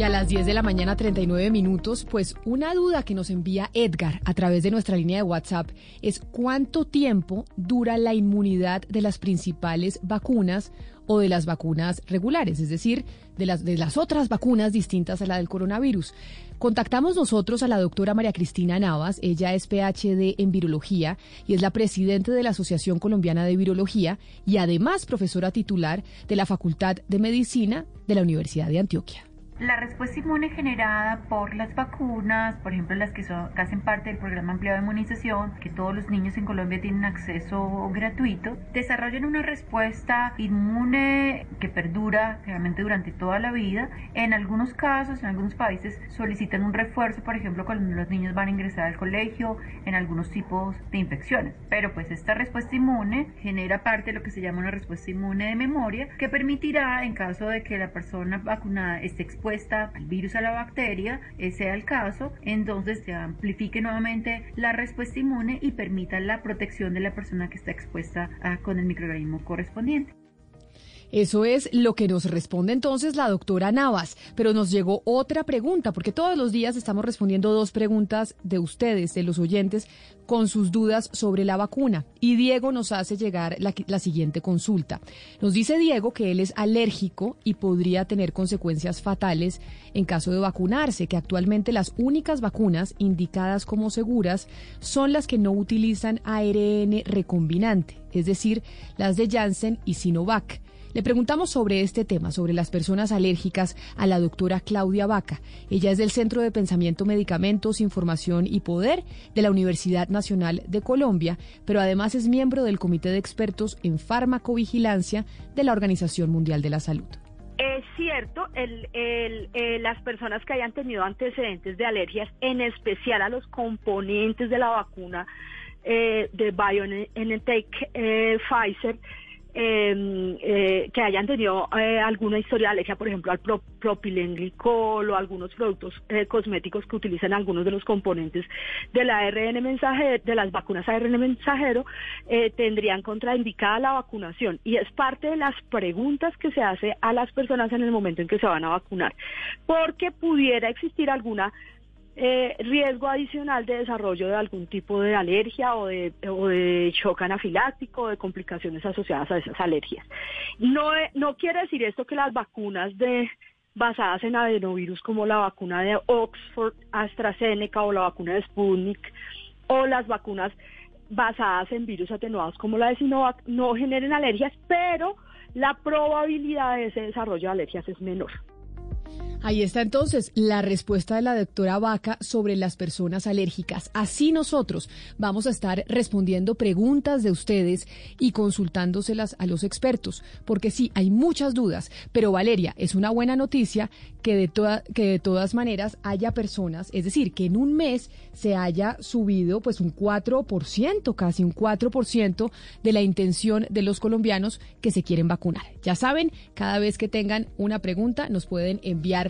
Y a las 10 de la mañana, 39 minutos, pues una duda que nos envía Edgar a través de nuestra línea de WhatsApp es cuánto tiempo dura la inmunidad de las principales vacunas o de las vacunas regulares, es decir, de las, otras vacunas distintas a la del coronavirus. Contactamos nosotros a la doctora María Cristina Navas, ella es PhD en virología y es la presidenta de la Asociación Colombiana de Virología y además profesora titular de la Facultad de Medicina de la Universidad de Antioquia. La respuesta inmune generada por las vacunas, por ejemplo las que, son, hacen parte del programa ampliado de inmunización, que todos los niños en Colombia tienen acceso gratuito, desarrollan una respuesta inmune que perdura realmente durante toda la vida. En algunos casos, en algunos países, solicitan un refuerzo, por ejemplo, cuando los niños van a ingresar al colegio, en algunos tipos de infecciones. Pero pues esta respuesta inmune genera parte de lo que se llama una respuesta inmune de memoria, que permitirá, en caso de que la persona vacunada esté expuesta, al virus, a la bacteria, ese sea el caso, entonces se amplifique nuevamente la respuesta inmune y permita la protección de la persona que está expuesta a, con el microorganismo correspondiente. Eso es lo que nos responde entonces la doctora Navas. Pero nos llegó otra pregunta, porque todos los días estamos respondiendo dos preguntas de ustedes, de los oyentes, con sus dudas sobre la vacuna. Y Diego nos hace llegar la, siguiente consulta. Nos dice Diego que él es alérgico y podría tener consecuencias fatales en caso de vacunarse, que actualmente las únicas vacunas indicadas como seguras son las que no utilizan ARN recombinante, es decir, las de Janssen y Sinovac. Le preguntamos sobre este tema, sobre las personas alérgicas, a la doctora Claudia Vaca. Ella es del Centro de Pensamiento, Medicamentos, Información y Poder de la Universidad Nacional de Colombia, pero además es miembro del Comité de Expertos en Farmacovigilancia de la Organización Mundial de la Salud. Es cierto, el, eh, las personas que hayan tenido antecedentes de alergias, en especial a los componentes de la vacuna eh, de BioNTech eh, Pfizer, Em, eh, que hayan tenido eh, alguna historia de alergia, por ejemplo, al pro propilenglicol o algunos productos eh, cosméticos que utilizan algunos de los componentes del ARN mensajero, de las vacunas ARN mensajero, eh, tendrían contraindicada la vacunación. Y es parte de las preguntas que se hace a las personas en el momento en que se van a vacunar, porque pudiera existir alguna eh, riesgo adicional de desarrollo de algún tipo de alergia o de, o de shock anafiláctico o de complicaciones asociadas a esas alergias. No, eh, no quiere decir esto que las vacunas de basadas en adenovirus como la vacuna de Oxford, AstraZeneca o la vacuna de Sputnik o las vacunas basadas en virus atenuados como la de Sinovac no generen alergias, pero la probabilidad de ese desarrollo de alergias es menor. Ahí está entonces la respuesta de la doctora Vaca sobre las personas alérgicas. Así nosotros vamos a estar respondiendo preguntas de ustedes y consultándoselas a los expertos, porque sí, hay muchas dudas, pero Valeria, es una buena noticia que de, que de todas maneras haya personas, es decir, que en un mes se haya subido pues un 4%, casi un 4% de la intención de los colombianos que se quieren vacunar. Ya saben, cada vez que tengan una pregunta nos pueden enviar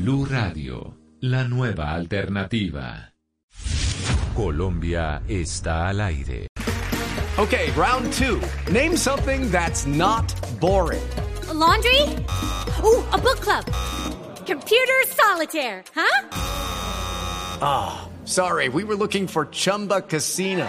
Blue Radio, la nueva alternativa. Colombia está al aire. Okay, round two. Name something that's not boring. laundry? Ooh, a book club. Computer solitaire, huh? Ah. Sorry, we were looking for Chumba Casino.